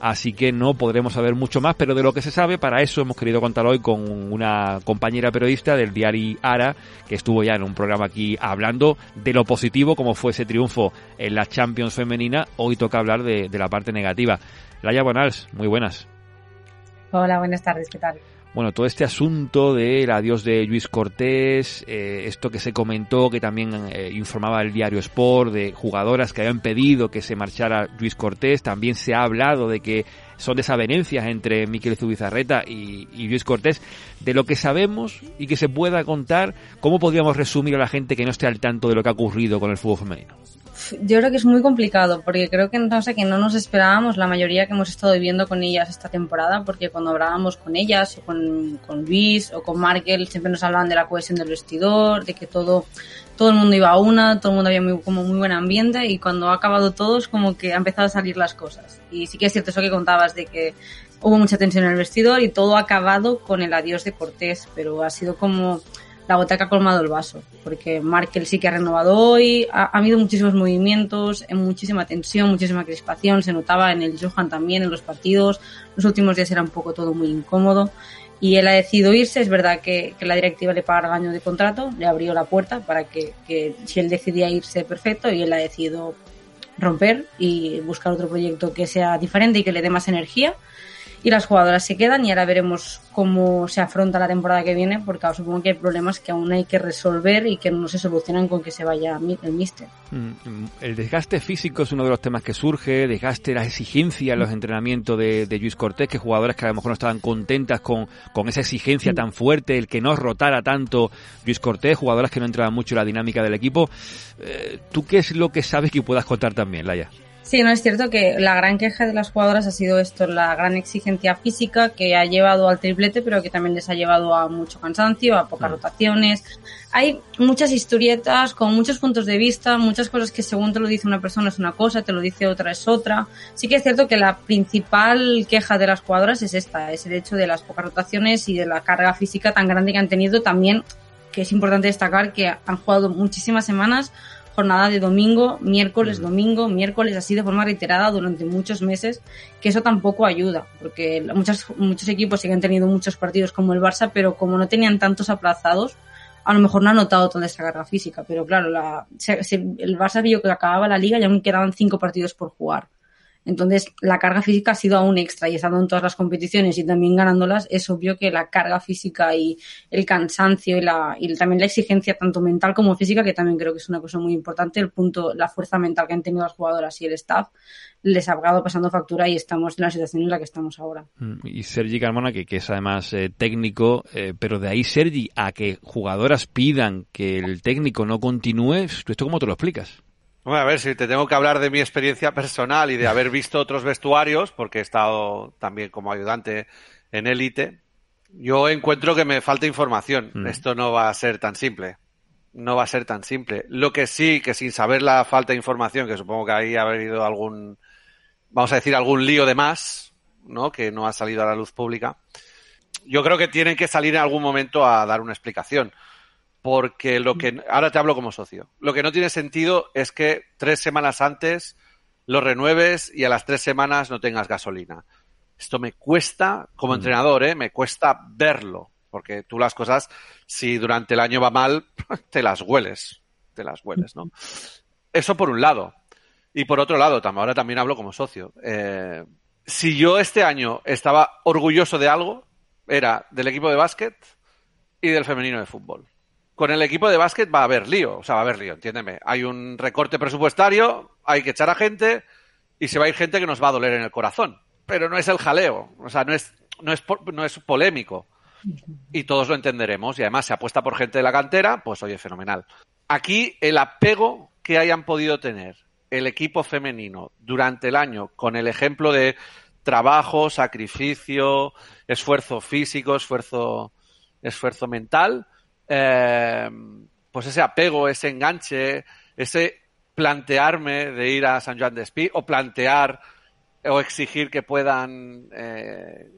así que no podremos saber mucho más, pero de lo que se sabe, para eso hemos querido contar hoy con una compañera periodista del diario Ara, que estuvo ya en un programa aquí hablando de lo positivo, como fue ese triunfo en la Champions femenina, hoy toca hablar de, la parte negativa. Laia Bonals, muy buenas. Hola, buenas tardes, ¿qué tal? Bueno, todo este asunto del adiós de Luis Cortés, eh, esto que se comentó, que también eh, informaba el diario Sport, de jugadoras que habían pedido que se marchara Luis Cortés, también se ha hablado de que son desavenencias entre Miquel Zubizarreta y, y Luis Cortés, de lo que sabemos y que se pueda contar, ¿cómo podríamos resumir a la gente que no esté al tanto de lo que ha ocurrido con el fútbol femenino? Yo creo que es muy complicado porque creo que no sé que no nos esperábamos la mayoría que hemos estado viviendo con ellas esta temporada porque cuando hablábamos con ellas o con, con Luis o con Markel siempre nos hablaban de la cohesión del vestidor, de que todo todo el mundo iba a una, todo el mundo había muy, como muy buen ambiente y cuando ha acabado todo es como que ha empezado a salir las cosas. Y sí que es cierto eso que contabas de que hubo mucha tensión en el vestidor y todo ha acabado con el adiós de Cortés, pero ha sido como la gota que ha colmado el vaso, porque Markel sí que ha renovado hoy, ha, habido muchísimos movimientos, muchísima tensión, muchísima crispación, se notaba en el Johan también, en los partidos, los últimos días era un poco todo muy incómodo y él ha decidido irse, es verdad que, la directiva le paga el año de contrato, le abrió la puerta para que, que si él decidía irse, perfecto, y él ha decidido romper y buscar otro proyecto que sea diferente y que le dé más energía y las jugadoras se quedan y ahora veremos cómo se afronta la temporada que viene porque supongo que hay problemas que aún hay que resolver y que no se solucionan con que se vaya el míster. Mm, el desgaste físico es uno de los temas que surge, desgaste, la exigencia en los entrenamientos de, de Luis Cortés, que jugadoras que a lo mejor no estaban contentas con, con esa exigencia tan fuerte, el que no rotara tanto Luis Cortés, jugadoras que no entraban mucho en la dinámica del equipo. Eh, ¿Tú qué es lo que sabes que puedas contar también, Laia? Sí, no es cierto que la gran queja de las jugadoras ha sido esto, la gran exigencia física que ha llevado al triplete, pero que también les ha llevado a mucho cansancio, a pocas mm. rotaciones. Hay muchas historietas con muchos puntos de vista, muchas cosas que según te lo dice una persona es una cosa, te lo dice otra es otra. Sí que es cierto que la principal queja de las jugadoras es esta, es el hecho de las pocas rotaciones y de la carga física tan grande que han tenido también, que es importante destacar que han jugado muchísimas semanas jornada de domingo, miércoles, domingo, miércoles, así de forma reiterada durante muchos meses, que eso tampoco ayuda, porque muchos, muchos equipos sí que han tenido muchos partidos como el Barça, pero como no tenían tantos aplazados, a lo mejor no ha notado toda esa carga física, pero claro, la, el Barça vio que acababa la liga y aún quedaban cinco partidos por jugar. Entonces, la carga física ha sido aún extra y estando en todas las competiciones y también ganándolas, es obvio que la carga física y el cansancio y, la, y también la exigencia tanto mental como física, que también creo que es una cosa muy importante, el punto, la fuerza mental que han tenido las jugadoras y el staff, les ha acabado pasando factura y estamos en la situación en la que estamos ahora. Mm, y Sergi Carmona, que, es además eh, técnico, eh, pero de ahí, Sergi, a que jugadoras pidan que el técnico no continúe, ¿esto cómo te lo explicas? Bueno, a ver, si te tengo que hablar de mi experiencia personal y de haber visto otros vestuarios, porque he estado también como ayudante en élite, yo encuentro que me falta información. Mm. Esto no va a ser tan simple. No va a ser tan simple. Lo que sí, que sin saber la falta de información, que supongo que ahí ha habido algún, vamos a decir, algún lío de más, ¿no? Que no ha salido a la luz pública. Yo creo que tienen que salir en algún momento a dar una explicación porque lo que ahora te hablo como socio. Lo que no tiene sentido es que tres semanas antes lo renueves y a las tres semanas no tengas gasolina. Esto me cuesta, como mm. entrenador, ¿eh? me cuesta verlo, porque tú las cosas, si durante el año va mal, te las hueles, te las hueles, ¿no? Eso por un lado. Y por otro lado, ahora también hablo como socio. Eh, si yo este año estaba orgulloso de algo, era del equipo de básquet y del femenino de fútbol con el equipo de básquet va a haber lío, o sea, va a haber lío, entiéndeme. Hay un recorte presupuestario, hay que echar a gente y se va a ir gente que nos va a doler en el corazón. Pero no es el jaleo, o sea, no es, no es, no es polémico. y todos lo entenderemos. Y además se apuesta por gente de la cantera, pues oye, fenomenal. Aquí el apego que hayan podido tener el equipo femenino durante el año con el ejemplo de trabajo, sacrificio, esfuerzo físico, esfuerzo, esfuerzo mental, eh, pues ese apego, ese enganche, ese plantearme de ir a San Juan de Espí o plantear o exigir que puedan eh,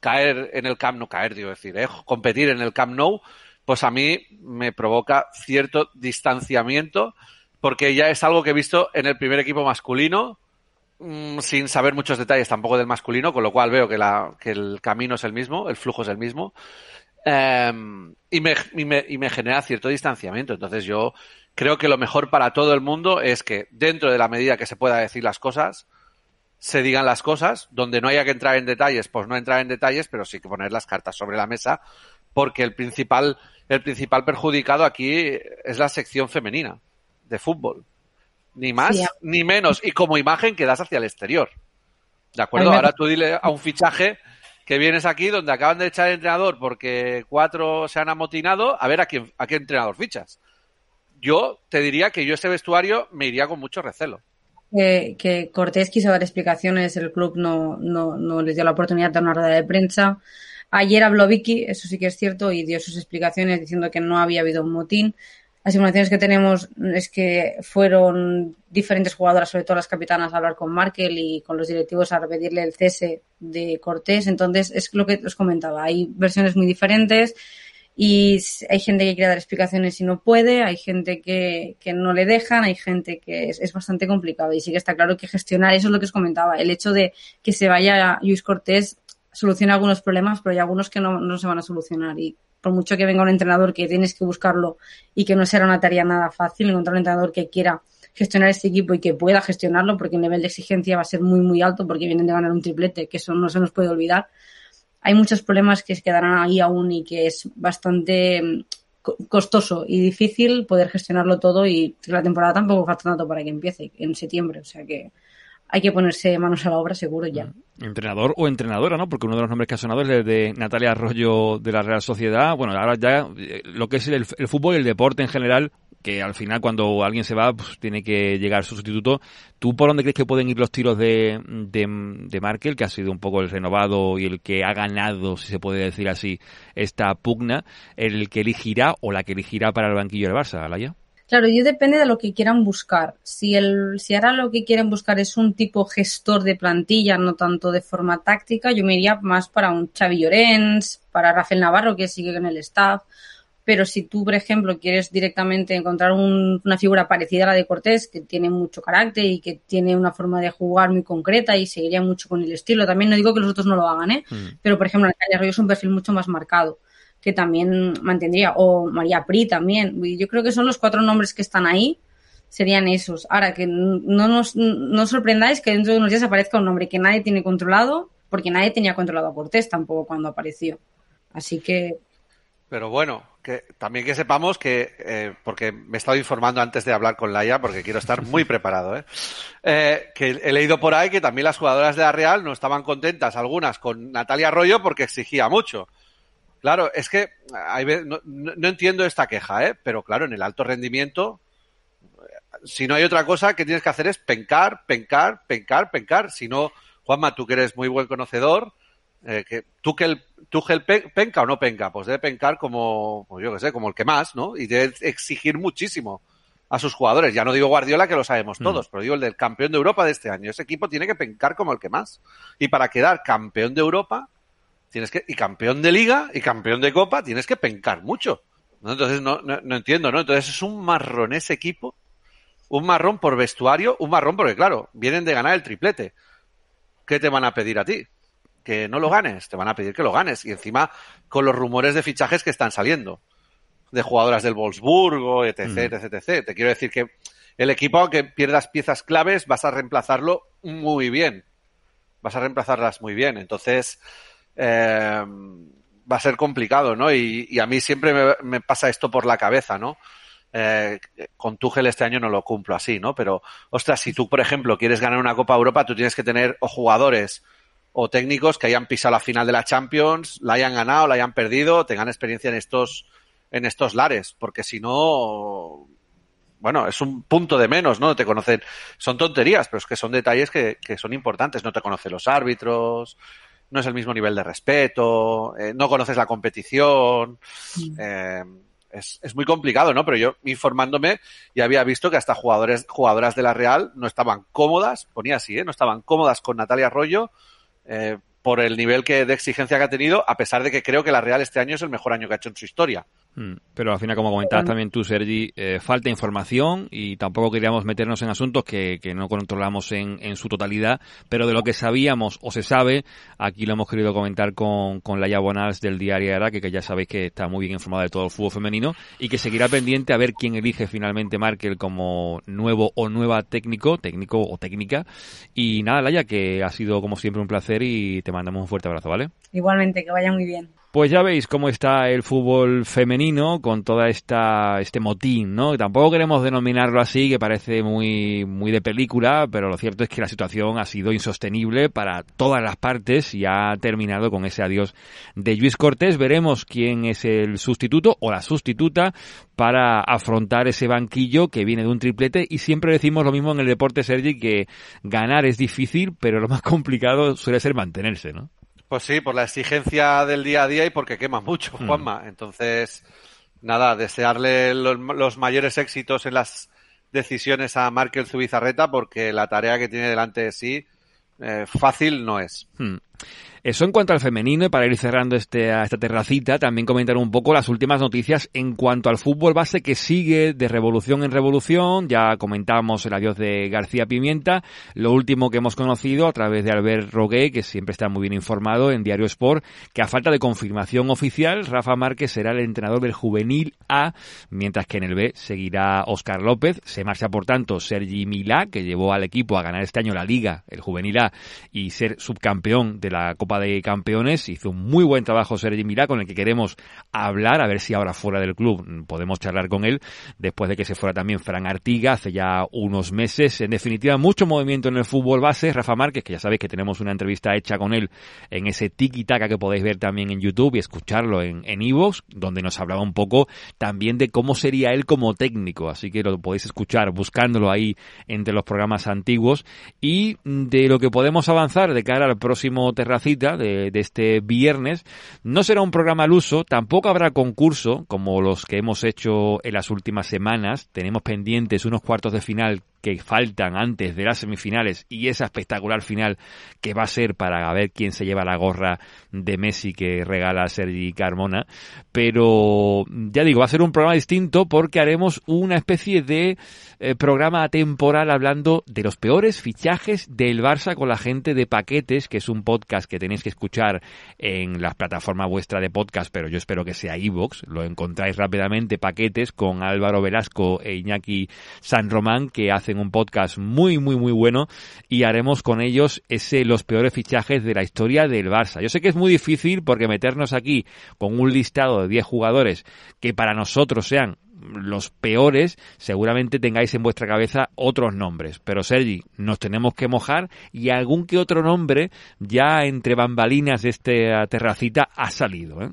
caer en el Camp no caer, digo decir, eh, competir en el Camp Nou, pues a mí me provoca cierto distanciamiento porque ya es algo que he visto en el primer equipo masculino mmm, sin saber muchos detalles tampoco del masculino, con lo cual veo que el camino es el mismo, el flujo es el mismo. Eh, y, me, y, me, y me genera cierto distanciamiento. Entonces yo creo que lo mejor para todo el mundo es que dentro de la medida que se pueda decir las cosas, se digan las cosas, donde no haya que entrar en detalles, pues no entrar en detalles, pero sí que poner las cartas sobre la mesa, porque el principal, el principal perjudicado aquí es la sección femenina de fútbol. Ni más Sí. ni menos. Y como imagen que das hacia el exterior. ¿De acuerdo? Ahora tú dile a un fichaje que vienes aquí donde acaban de echar el entrenador porque cuatro se han amotinado, a ver a quién, a qué entrenador fichas. Yo te diría que yo ese vestuario me iría con mucho recelo. que, Cortés quiso dar explicaciones, el club no, no, no les dio la oportunidad de dar una rueda de prensa. Ayer habló Vicky, eso sí que es cierto, y dio sus explicaciones diciendo que no había habido un motín. Las informaciones que tenemos es que fueron diferentes jugadoras, sobre todo las capitanas, a hablar con Markel y con los directivos a pedirle el cese de Cortés. Entonces, es lo que os comentaba. Hay versiones muy diferentes y hay gente que quiere dar explicaciones y no puede, hay gente que, que no le dejan, hay gente que es, es bastante complicado y sí que está claro que gestionar, eso es lo que os comentaba, el hecho de que se vaya Luis Cortés soluciona algunos problemas, pero hay algunos que no, no se van a solucionar y por mucho que venga un entrenador que tienes que buscarlo y que no será una tarea nada fácil, encontrar un entrenador que quiera gestionar este equipo y que pueda gestionarlo porque el nivel de exigencia va a ser muy muy alto porque vienen de ganar un triplete, que eso no se nos puede olvidar. Hay muchos problemas que se quedarán ahí aún y que es bastante mm, co- costoso y difícil poder gestionarlo todo y la temporada tampoco falta tanto para que empiece en septiembre, o sea que hay que ponerse manos a la obra seguro ya. Entrenador o entrenadora, ¿no? Porque uno de los nombres que ha sonado es el de Natalia Arroyo de la Real Sociedad. Bueno, ahora ya eh, lo que es el, fútbol y el deporte en general, que al final cuando alguien se va, pues tiene que llegar su sustituto. ¿Tú por dónde crees que pueden ir los tiros de, de, de Markel, que ha sido un poco el renovado y el que ha ganado, si se puede decir así, esta pugna, el que elegirá o la que elegirá para el banquillo del Barça, Alaya? Claro, yo depende de lo que quieran buscar. Si el, si ahora lo que quieren buscar es un tipo gestor de plantilla, no tanto de forma táctica, yo me iría más para un Xavi Llorens, para Rafael Navarro, que sigue en el staff. Pero si tú, por ejemplo, quieres directamente encontrar un- una figura parecida a la de Cortés, que tiene mucho carácter y que tiene una forma de jugar muy concreta y seguiría mucho con el estilo, también no digo que los otros no lo hagan, ¿eh? Mm. Pero, por ejemplo, Natalia Arroyo es un perfil mucho más marcado que también mantendría, o María Pri también. Yo creo que son los cuatro nombres que están ahí, serían esos. Ahora, que no nos no sorprendáis que dentro de unos días aparezca un nombre que nadie tiene controlado, porque nadie tenía controlado a Cortés tampoco cuando apareció. Así que, Pero bueno, que también que sepamos que, eh, porque me he estado informando antes de hablar con Laia, porque quiero estar muy preparado, ¿eh? Eh, que he leído por ahí que también las jugadoras de la Real no estaban contentas, algunas con Natalia Arroyo, porque exigía mucho. Claro, es que hay ve- no, no- entiendo esta queja, ¿eh? Pero claro, en el alto rendimiento, si no hay otra cosa que tienes que hacer es pencar, pencar, pencar, pencar. Si no, Juanma, tú que eres muy buen conocedor, eh, que tú que el Tuchel pe- penca o no penca, pues debe pencar como, pues yo que sé, como el que más, ¿no? Y debe exigir muchísimo a sus jugadores. Ya no digo Guardiola, que lo sabemos todos, pero digo el del campeón de Europa de este año. Ese equipo tiene que pencar como el que más. Y para quedar campeón de Europa, tienes que, y campeón de liga y campeón de copa, tienes que pencar mucho. ¿no? Entonces no, no, no entiendo, ¿no? Entonces es un marrón ese equipo, un marrón por vestuario, un marrón porque claro, vienen de ganar el triplete. ¿Qué te van a pedir a ti? Que no lo ganes, te van a pedir que lo ganes. Y encima con los rumores de fichajes que están saliendo. De jugadoras del Wolfsburgo, etc, Mm. etc, etc. Te quiero decir que el equipo, aunque pierdas piezas claves, vas a reemplazarlo muy bien. Vas a reemplazarlas muy bien. Entonces, eh, va a ser complicado, ¿no? Y, y a mí siempre me, me pasa esto por la cabeza, ¿no? Eh, con Tuchel este año no lo cumplo así, ¿no? Pero, ostras, si tú, por ejemplo, quieres ganar una Copa Europa, tú tienes que tener o jugadores o técnicos que hayan pisado la final de la Champions, la hayan ganado, la hayan perdido, tengan experiencia en estos, en estos lares, porque si no, bueno, es un punto de menos, ¿no? Te conocen, son tonterías, pero es que son detalles que, que son importantes, no te conocen los árbitros, no es el mismo nivel de respeto, eh, no conoces la competición, eh, es, es, muy complicado, ¿no? Pero yo informándome ya había visto que hasta jugadores, jugadoras de la Real no estaban cómodas, ponía así, ¿eh? No estaban cómodas con Natalia Arroyo, eh, por el nivel que, de exigencia que ha tenido, a pesar de que creo que la Real este año es el mejor año que ha hecho en su historia. Mm, pero al final, como comentabas también tú, Sergi, eh, falta información y tampoco queríamos meternos en asuntos que, que no controlamos en, en, su totalidad, pero de lo que sabíamos o se sabe, aquí lo hemos querido comentar con, con Laia Bonals del diario Araque, que ya sabéis que está muy bien informada de todo el fútbol femenino y que seguirá pendiente a ver quién elige finalmente Markel como nuevo o nueva técnico, técnico o técnica. Y nada, Laia, que ha sido como siempre un placer y te mandamos un fuerte abrazo, ¿vale? Igualmente, que vaya muy bien. Pues ya veis cómo está el fútbol femenino con toda esta este motín, ¿no? Tampoco queremos denominarlo así, que parece muy muy de película, pero lo cierto es que la situación ha sido insostenible para todas las partes y ha terminado con ese adiós de Luis Cortés. Veremos quién es el sustituto o la sustituta para afrontar ese banquillo que viene de un triplete y siempre decimos lo mismo en el deporte, Sergi, que ganar es difícil, pero lo más complicado suele ser mantenerse, ¿no? Pues sí, por la exigencia del día a día y porque quema mucho, Juanma. Mm. Entonces, nada, desearle los, los, mayores éxitos en las decisiones a Markel Zubizarreta porque la tarea que tiene delante de sí eh, fácil no es. Mm. Eso en cuanto al femenino, y para ir cerrando este, esta terracita, también comentar un poco las últimas noticias en cuanto al fútbol base que sigue de revolución en revolución. Ya comentamos el adiós de García Pimienta. Lo último que hemos conocido a través de Albert Rogué, que siempre está muy bien informado en Diario Sport, que a falta de confirmación oficial, Rafa Márquez será el entrenador del juvenil A, mientras que en el B seguirá Oscar López. Se marcha, por tanto, Sergi Milá, que llevó al equipo a ganar este año la Liga, el juvenil A, y ser subcampeón de la Copa de Campeones. Hizo un muy buen trabajo Sergi Milá, con el que queremos hablar, a ver si ahora fuera del club podemos charlar con él, después de que se fuera también Fran Artiga hace ya unos meses. En definitiva, mucho movimiento en el fútbol base. Rafa Márquez, que ya sabéis que tenemos una entrevista hecha con él en ese tiki-taka que podéis ver también en YouTube y escucharlo en Evox, donde nos hablaba un poco también de cómo sería él como técnico. Así que lo podéis escuchar buscándolo ahí entre los programas antiguos y de lo que podemos avanzar de cara al próximo de, de, este viernes. No será un programa al uso, tampoco habrá concurso como los que hemos hecho en las últimas semanas. Tenemos pendientes unos cuartos de final que faltan antes de las semifinales y esa espectacular final que va a ser para ver quién se lleva la gorra de Messi que regala Sergi Carmona. Pero ya digo, va a ser un programa distinto porque haremos una especie de eh, programa temporal hablando de los peores fichajes del Barça con la gente de Paquetes, que es un podcast que tenéis que escuchar en la plataforma vuestra de podcast, pero yo espero que sea iVoox. Lo encontráis rápidamente, Paquetes, con Álvaro Velasco e Iñaki San Román, que hace un podcast muy, muy, muy bueno y haremos con ellos ese los peores fichajes de la historia del Barça. Yo sé que es muy difícil porque meternos aquí con un listado de 10 jugadores que para nosotros sean los peores, seguramente tengáis en vuestra cabeza otros nombres. Pero Sergi, nos tenemos que mojar y algún que otro nombre ya entre bambalinas de esta terracita ha salido. ¿eh?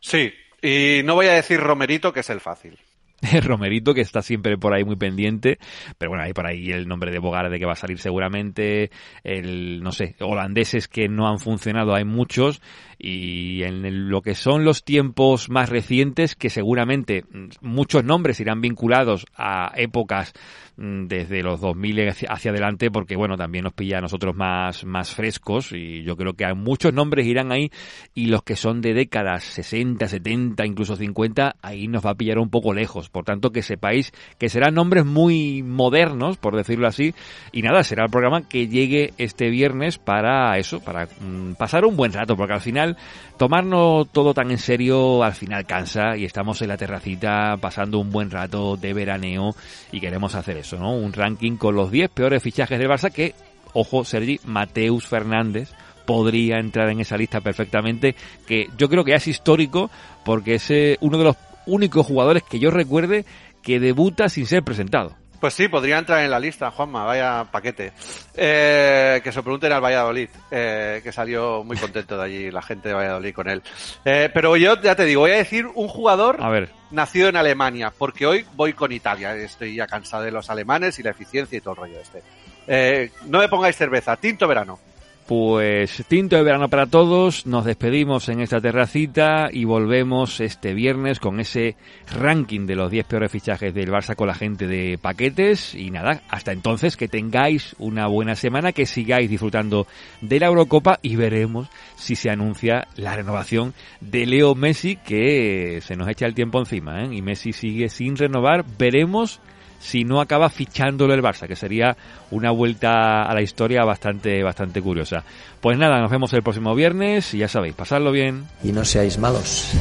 Sí, y no voy a decir Romerito, que es el fácil. Romerito, que está siempre por ahí muy pendiente, pero bueno, hay por ahí el nombre de Bogarde que va a salir seguramente, el, no sé, holandeses que no han funcionado, hay muchos, y en lo que son los tiempos más recientes, que seguramente muchos nombres irán vinculados a épocas desde los 2000 hacia adelante, porque bueno, también nos pilla a nosotros más, más frescos, y yo creo que hay muchos nombres irán ahí, y los que son de décadas 60, 70, incluso 50, ahí nos va a pillar un poco lejos por tanto, que sepáis que serán nombres muy modernos, por decirlo así. Y nada, será el programa que llegue este viernes para eso, para mm, pasar un buen rato, porque al final tomarnos todo tan en serio al final cansa y estamos en la terracita pasando un buen rato de veraneo y queremos hacer eso, ¿no? Un ranking con los 10 peores fichajes del Barça que, ojo, Sergi, Mateus Fernández podría entrar en esa lista perfectamente, que yo creo que ya es histórico porque es eh, uno de los únicos jugadores que yo recuerde que debuta sin ser presentado. Pues sí, podría entrar en la lista, Juanma, vaya paquete. Eh, que se pregunten al Valladolid, eh, que salió muy contento de allí la gente de Valladolid con él. Eh, pero yo ya te digo, voy a decir un jugador A ver, nacido en Alemania, porque hoy voy con Italia. Estoy ya cansado de los alemanes y la eficiencia y todo el rollo este. Eh, no me pongáis cerveza, tinto verano. Pues tinto de verano para todos, nos despedimos en esta terracita y volvemos este viernes con ese ranking de los 10 peores fichajes del Barça con la gente de paquetes. Y nada, hasta entonces que tengáis una buena semana, que sigáis disfrutando de la Eurocopa y veremos si se anuncia la renovación de Leo Messi que se nos echa el tiempo encima ¿eh? y Messi sigue sin renovar, veremos si no acaba fichándolo el Barça, que sería una vuelta a la historia bastante, bastante curiosa. Pues nada, nos vemos el próximo viernes y ya sabéis, pasadlo bien. Y no seáis malos.